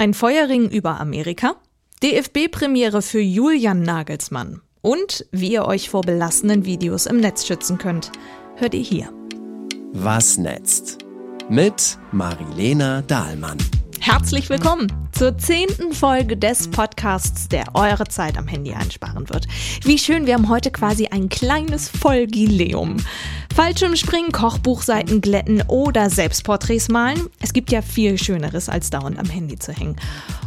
Ein Feuerring über Amerika, DFB-Premiere für Julian Nagelsmann und wie ihr euch vor belastenden Videos im Netz schützen könnt, hört ihr hier. Was netzt? Mit Marilena Dahlmann. Herzlich willkommen zur zehnten Folge des Podcasts, der eure Zeit am Handy einsparen wird. Wie schön, wir haben heute quasi ein kleines Folgileum. Fallschirmspringen, Kochbuchseiten glätten oder Selbstporträts malen. Es gibt ja viel Schöneres, als dauernd am Handy zu hängen.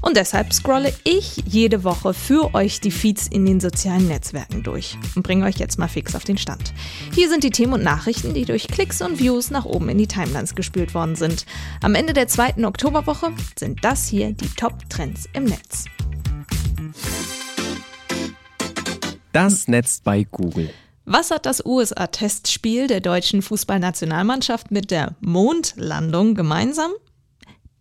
Und deshalb scrolle ich jede Woche für euch die Feeds in den sozialen Netzwerken durch und bringe euch jetzt mal fix auf den Stand. Hier sind die Themen und Nachrichten, die durch Klicks und Views nach oben in die Timelines gespült worden sind. Am Ende der zweiten Oktoberwoche sind das hier die Top-Trends im Netz. Das Netz bei Google. Was hat das USA-Testspiel der deutschen Fußballnationalmannschaft mit der Mondlandung gemeinsam?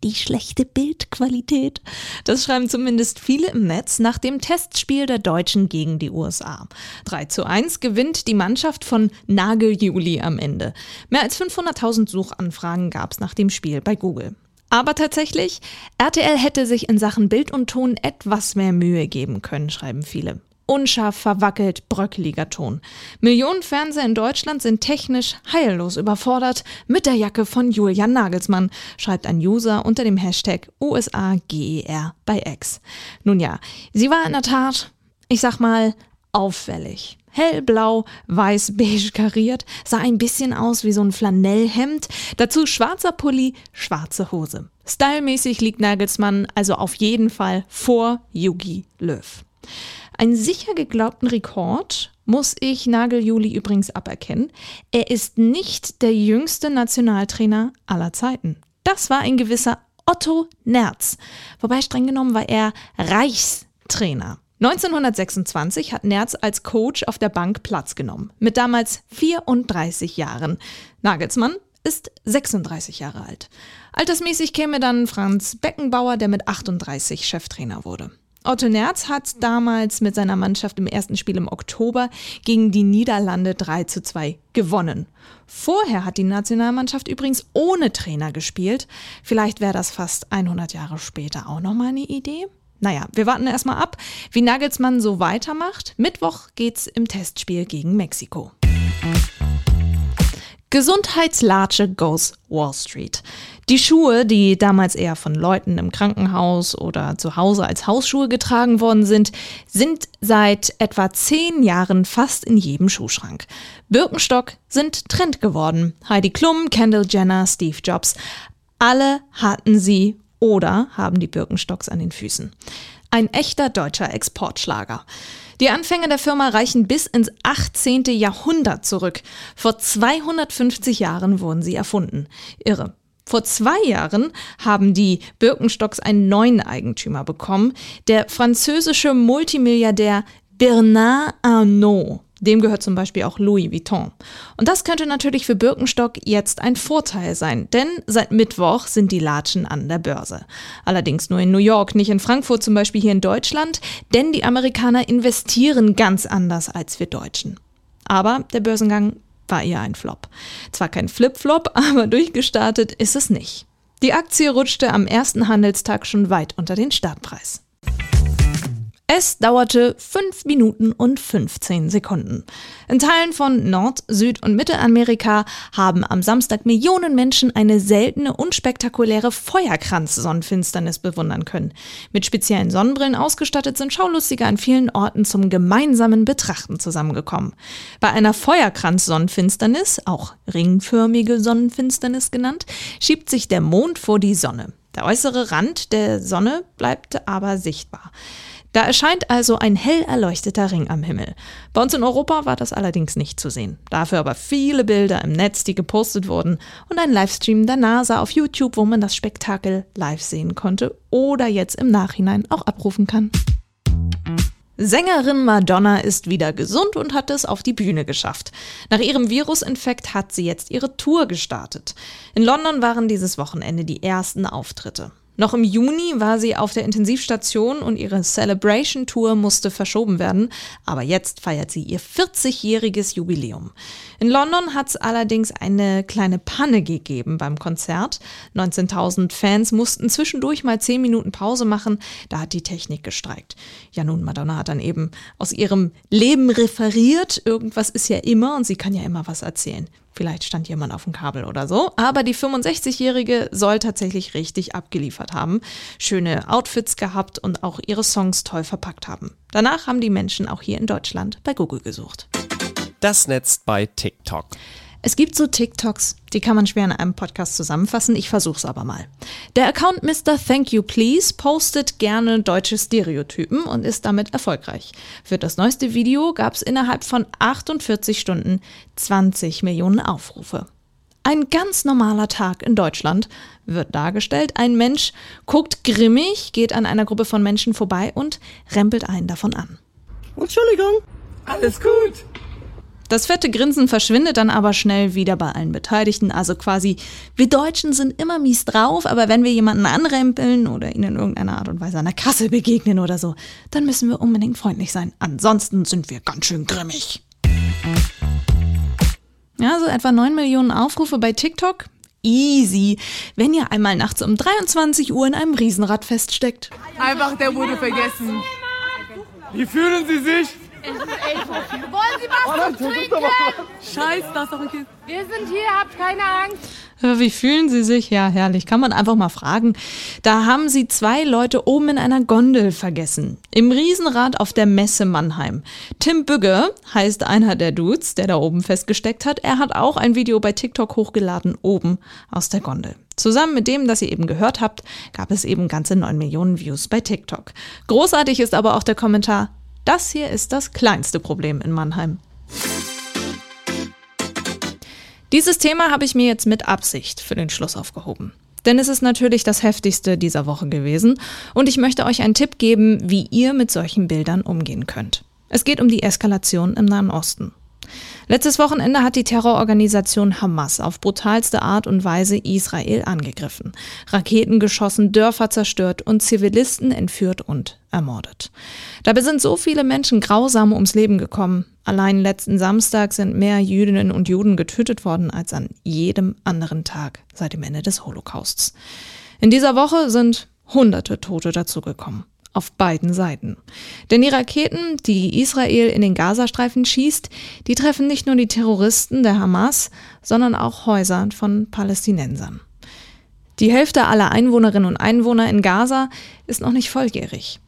Die schlechte Bildqualität. Das schreiben zumindest viele im Netz nach dem Testspiel der Deutschen gegen die USA. 3 zu 1 gewinnt die Mannschaft von Nageljuli am Ende. Mehr als 500.000 Suchanfragen gab es nach dem Spiel bei Google. Aber tatsächlich, RTL hätte sich in Sachen Bild und Ton etwas mehr Mühe geben können, schreiben viele unscharf, verwackelt, bröckeliger Ton. Millionen Fernseher in Deutschland sind technisch heillos überfordert mit der Jacke von Julian Nagelsmann, schreibt ein User unter dem Hashtag USAGER bei X. Nun ja, sie war in der Tat, ich sag mal, auffällig. Hellblau, weiß-beige kariert, sah ein bisschen aus wie so ein Flanellhemd, dazu schwarzer Pulli, schwarze Hose. Stylmäßig liegt Nagelsmann also auf jeden Fall vor Yugi Löw. Einen sicher geglaubten Rekord muss ich Nageljuli übrigens aberkennen. Er ist nicht der jüngste Nationaltrainer aller Zeiten. Das war ein gewisser Otto Nerz. Wobei streng genommen war er Reichstrainer. 1926 hat Nerz als Coach auf der Bank Platz genommen, mit damals 34 Jahren. Nagelsmann ist 36 Jahre alt. Altersmäßig käme dann Franz Beckenbauer, der mit 38 Cheftrainer wurde. Otto Nerz hat damals mit seiner Mannschaft im ersten Spiel im Oktober gegen die Niederlande 3 zu 2 gewonnen. Vorher hat die Nationalmannschaft übrigens ohne Trainer gespielt. Vielleicht wäre das fast 100 Jahre später auch nochmal eine Idee. Naja, wir warten erstmal ab, wie Nagelsmann so weitermacht. Mittwoch geht's im Testspiel gegen Mexiko. Gesundheitslatsche goes Wall Street. Die Schuhe, die damals eher von Leuten im Krankenhaus oder zu Hause als Hausschuhe getragen worden sind, sind seit etwa zehn Jahren fast in jedem Schuhschrank. Birkenstock sind Trend geworden. Heidi Klum, Kendall Jenner, Steve Jobs. Alle hatten sie oder haben die Birkenstocks an den Füßen. Ein echter deutscher Exportschlager. Die Anfänge der Firma reichen bis ins 18. Jahrhundert zurück. Vor 250 Jahren wurden sie erfunden. Irre. Vor zwei Jahren haben die Birkenstocks einen neuen Eigentümer bekommen, der französische Multimilliardär Bernard Arnault. Dem gehört zum Beispiel auch Louis Vuitton. Und das könnte natürlich für Birkenstock jetzt ein Vorteil sein, denn seit Mittwoch sind die Latschen an der Börse. Allerdings nur in New York, nicht in Frankfurt zum Beispiel hier in Deutschland, denn die Amerikaner investieren ganz anders als wir Deutschen. Aber der Börsengang war eher ein Flop. Zwar kein Flip-Flop, aber durchgestartet ist es nicht. Die Aktie rutschte am ersten Handelstag schon weit unter den Startpreis. Es dauerte 5 Minuten und 15 Sekunden. In Teilen von Nord-, Süd- und Mittelamerika haben am Samstag Millionen Menschen eine seltene, unspektakuläre Feuerkranz-Sonnenfinsternis bewundern können. Mit speziellen Sonnenbrillen ausgestattet sind Schaulustige an vielen Orten zum gemeinsamen Betrachten zusammengekommen. Bei einer Feuerkranz-Sonnenfinsternis, auch ringförmige Sonnenfinsternis genannt, schiebt sich der Mond vor die Sonne. Der äußere Rand der Sonne bleibt aber sichtbar. Da erscheint also ein hell erleuchteter Ring am Himmel. Bei uns in Europa war das allerdings nicht zu sehen. Dafür aber viele Bilder im Netz, die gepostet wurden und ein Livestream der NASA auf YouTube, wo man das Spektakel live sehen konnte oder jetzt im Nachhinein auch abrufen kann. Sängerin Madonna ist wieder gesund und hat es auf die Bühne geschafft. Nach ihrem Virusinfekt hat sie jetzt ihre Tour gestartet. In London waren dieses Wochenende die ersten Auftritte. Noch im Juni war sie auf der Intensivstation und ihre Celebration Tour musste verschoben werden, aber jetzt feiert sie ihr 40-jähriges Jubiläum. In London hat es allerdings eine kleine Panne gegeben beim Konzert. 19.000 Fans mussten zwischendurch mal 10 Minuten Pause machen, da hat die Technik gestreikt. Ja nun, Madonna hat dann eben aus ihrem Leben referiert, irgendwas ist ja immer und sie kann ja immer was erzählen. Vielleicht stand jemand auf dem Kabel oder so. Aber die 65-Jährige soll tatsächlich richtig abgeliefert haben, schöne Outfits gehabt und auch ihre Songs toll verpackt haben. Danach haben die Menschen auch hier in Deutschland bei Google gesucht. Das Netz bei TikTok. Es gibt so TikToks, die kann man schwer in einem Podcast zusammenfassen. Ich versuch's aber mal. Der Account Mr. Thank You Please postet gerne deutsche Stereotypen und ist damit erfolgreich. Für das neueste Video gab es innerhalb von 48 Stunden 20 Millionen Aufrufe. Ein ganz normaler Tag in Deutschland wird dargestellt. Ein Mensch guckt grimmig, geht an einer Gruppe von Menschen vorbei und rempelt einen davon an. Entschuldigung, alles gut. Das fette Grinsen verschwindet dann aber schnell wieder bei allen Beteiligten. Also quasi, wir Deutschen sind immer mies drauf, aber wenn wir jemanden anrempeln oder ihnen in irgendeiner Art und Weise an der Kasse begegnen oder so, dann müssen wir unbedingt freundlich sein. Ansonsten sind wir ganz schön grimmig. Ja, so etwa 9 Millionen Aufrufe bei TikTok. Easy, wenn ihr einmal nachts um 23 Uhr in einem Riesenrad feststeckt. Einfach, der wurde vergessen. Wie fühlen Sie sich? Wollen Sie was zum Trinken? Scheiß, das ist doch ein Kind. Wir sind hier, habt keine Angst. Wie fühlen Sie sich? Ja, herrlich. Kann man einfach mal fragen. Da haben sie zwei Leute oben in einer Gondel vergessen. Im Riesenrad auf der Messe Mannheim. Tim Bügge heißt einer der Dudes, der da oben festgesteckt hat. Er hat auch ein Video bei TikTok hochgeladen, oben aus der Gondel. Zusammen mit dem, das ihr eben gehört habt, gab es eben ganze 9 Millionen Views bei TikTok. Großartig ist aber auch der Kommentar, das hier ist das kleinste Problem in Mannheim. Dieses Thema habe ich mir jetzt mit Absicht für den Schluss aufgehoben. Denn es ist natürlich das heftigste dieser Woche gewesen und ich möchte euch einen Tipp geben, wie ihr mit solchen Bildern umgehen könnt. Es geht um die Eskalation im Nahen Osten. Letztes Wochenende hat die Terrororganisation Hamas auf brutalste Art und Weise Israel angegriffen, Raketen geschossen, Dörfer zerstört und Zivilisten entführt und ermordet. Dabei sind so viele Menschen grausam ums Leben gekommen. Allein letzten Samstag sind mehr Jüdinnen und Juden getötet worden als an jedem anderen Tag seit dem Ende des Holocausts. In dieser Woche sind hunderte Tote dazugekommen auf beiden Seiten. Denn die Raketen, die Israel in den Gazastreifen schießt, die treffen nicht nur die Terroristen der Hamas, sondern auch Häuser von Palästinensern. Die Hälfte aller Einwohnerinnen und Einwohner in Gaza ist noch nicht volljährig.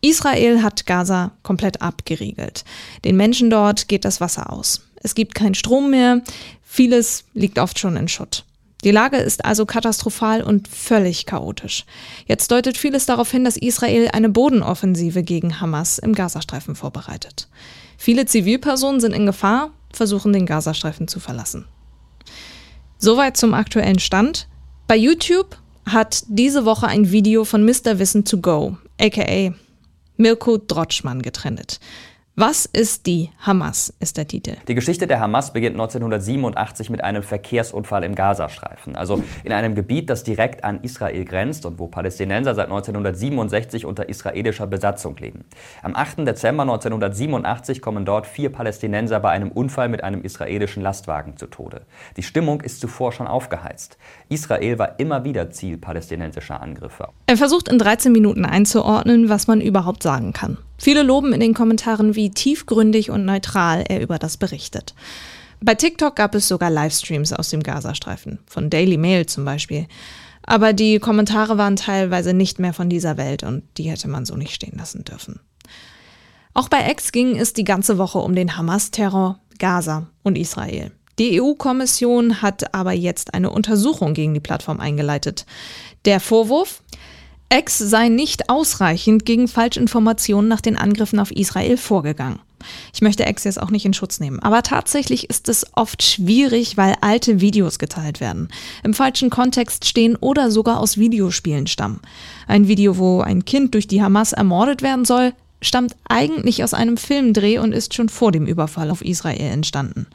Israel hat Gaza komplett abgeriegelt. Den Menschen dort geht das Wasser aus. Es gibt keinen Strom mehr, vieles liegt oft schon in Schutt. Die Lage ist also katastrophal und völlig chaotisch. Jetzt deutet vieles darauf hin, dass Israel eine Bodenoffensive gegen Hamas im Gazastreifen vorbereitet. Viele Zivilpersonen sind in Gefahr, versuchen den Gazastreifen zu verlassen. Soweit zum aktuellen Stand. Bei YouTube hat diese Woche ein Video von Mr. Wissen to Go, aka Mirko Drotschmann, getrennt. Was ist die Hamas, ist der Titel. Die Geschichte der Hamas beginnt 1987 mit einem Verkehrsunfall im Gazastreifen, also in einem Gebiet, das direkt an Israel grenzt und wo Palästinenser seit 1967 unter israelischer Besatzung leben. Am 8. Dezember 1987 kommen dort vier Palästinenser bei einem Unfall mit einem israelischen Lastwagen zu Tode. Die Stimmung ist zuvor schon aufgeheizt. Israel war immer wieder Ziel palästinensischer Angriffe. Er versucht in 13 Minuten einzuordnen, was man überhaupt sagen kann. Viele loben in den Kommentaren, wie tiefgründig und neutral er über das berichtet. Bei TikTok gab es sogar Livestreams aus dem Gazastreifen, von Daily Mail zum Beispiel. Aber die Kommentare waren teilweise nicht mehr von dieser Welt und die hätte man so nicht stehen lassen dürfen. Auch bei X ging es die ganze Woche um den Hamas-Terror, Gaza und Israel. Die EU-Kommission hat aber jetzt eine Untersuchung gegen die Plattform eingeleitet. Der Vorwurf, X sei nicht ausreichend gegen Falschinformationen nach den Angriffen auf Israel vorgegangen. Ich möchte X jetzt auch nicht in Schutz nehmen, aber tatsächlich ist es oft schwierig, weil alte Videos geteilt werden, im falschen Kontext stehen oder sogar aus Videospielen stammen. Ein Video, wo ein Kind durch die Hamas ermordet werden soll, stammt eigentlich aus einem Filmdreh und ist schon vor dem Überfall auf Israel entstanden.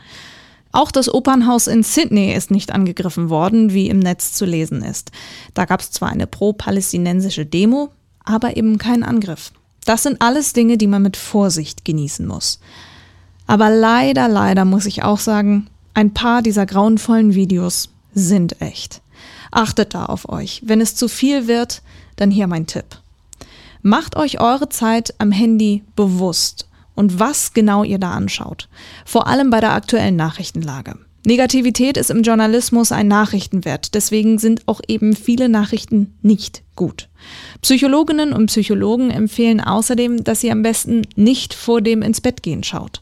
Auch das Opernhaus in Sydney ist nicht angegriffen worden, wie im Netz zu lesen ist. Da gab es zwar eine pro-palästinensische Demo, aber eben keinen Angriff. Das sind alles Dinge, die man mit Vorsicht genießen muss. Aber leider, leider muss ich auch sagen, ein paar dieser grauenvollen Videos sind echt. Achtet da auf euch. Wenn es zu viel wird, dann hier mein Tipp. Macht euch eure Zeit am Handy bewusst und was genau ihr da anschaut. Vor allem bei der aktuellen Nachrichtenlage. Negativität ist im Journalismus ein Nachrichtenwert, deswegen sind auch eben viele Nachrichten nicht gut. Psychologinnen und Psychologen empfehlen außerdem, dass ihr am besten nicht vor dem ins Bett gehen schaut.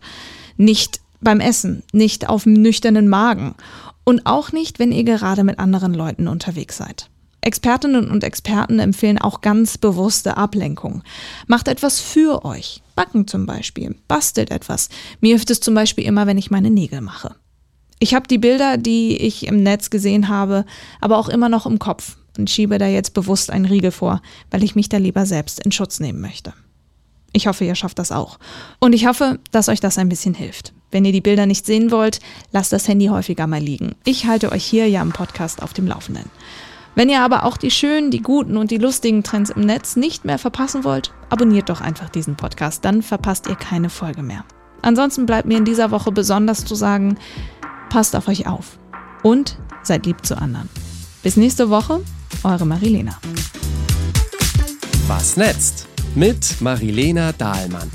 Nicht beim Essen, nicht auf nüchternen Magen und auch nicht, wenn ihr gerade mit anderen Leuten unterwegs seid. Expertinnen und Experten empfehlen auch ganz bewusste Ablenkung. Macht etwas für euch. Backen zum Beispiel. Bastelt etwas. Mir hilft es zum Beispiel immer, wenn ich meine Nägel mache. Ich habe die Bilder, die ich im Netz gesehen habe, aber auch immer noch im Kopf und schiebe da jetzt bewusst einen Riegel vor, weil ich mich da lieber selbst in Schutz nehmen möchte. Ich hoffe, ihr schafft das auch. Und ich hoffe, dass euch das ein bisschen hilft. Wenn ihr die Bilder nicht sehen wollt, lasst das Handy häufiger mal liegen. Ich halte euch hier ja im Podcast auf dem Laufenden. Wenn ihr aber auch die schönen, die guten und die lustigen Trends im Netz nicht mehr verpassen wollt, abonniert doch einfach diesen Podcast, dann verpasst ihr keine Folge mehr. Ansonsten bleibt mir in dieser Woche besonders zu sagen, passt auf euch auf und seid lieb zu anderen. Bis nächste Woche, eure Marilena. Was netzt? Mit Marilena Dahlmann.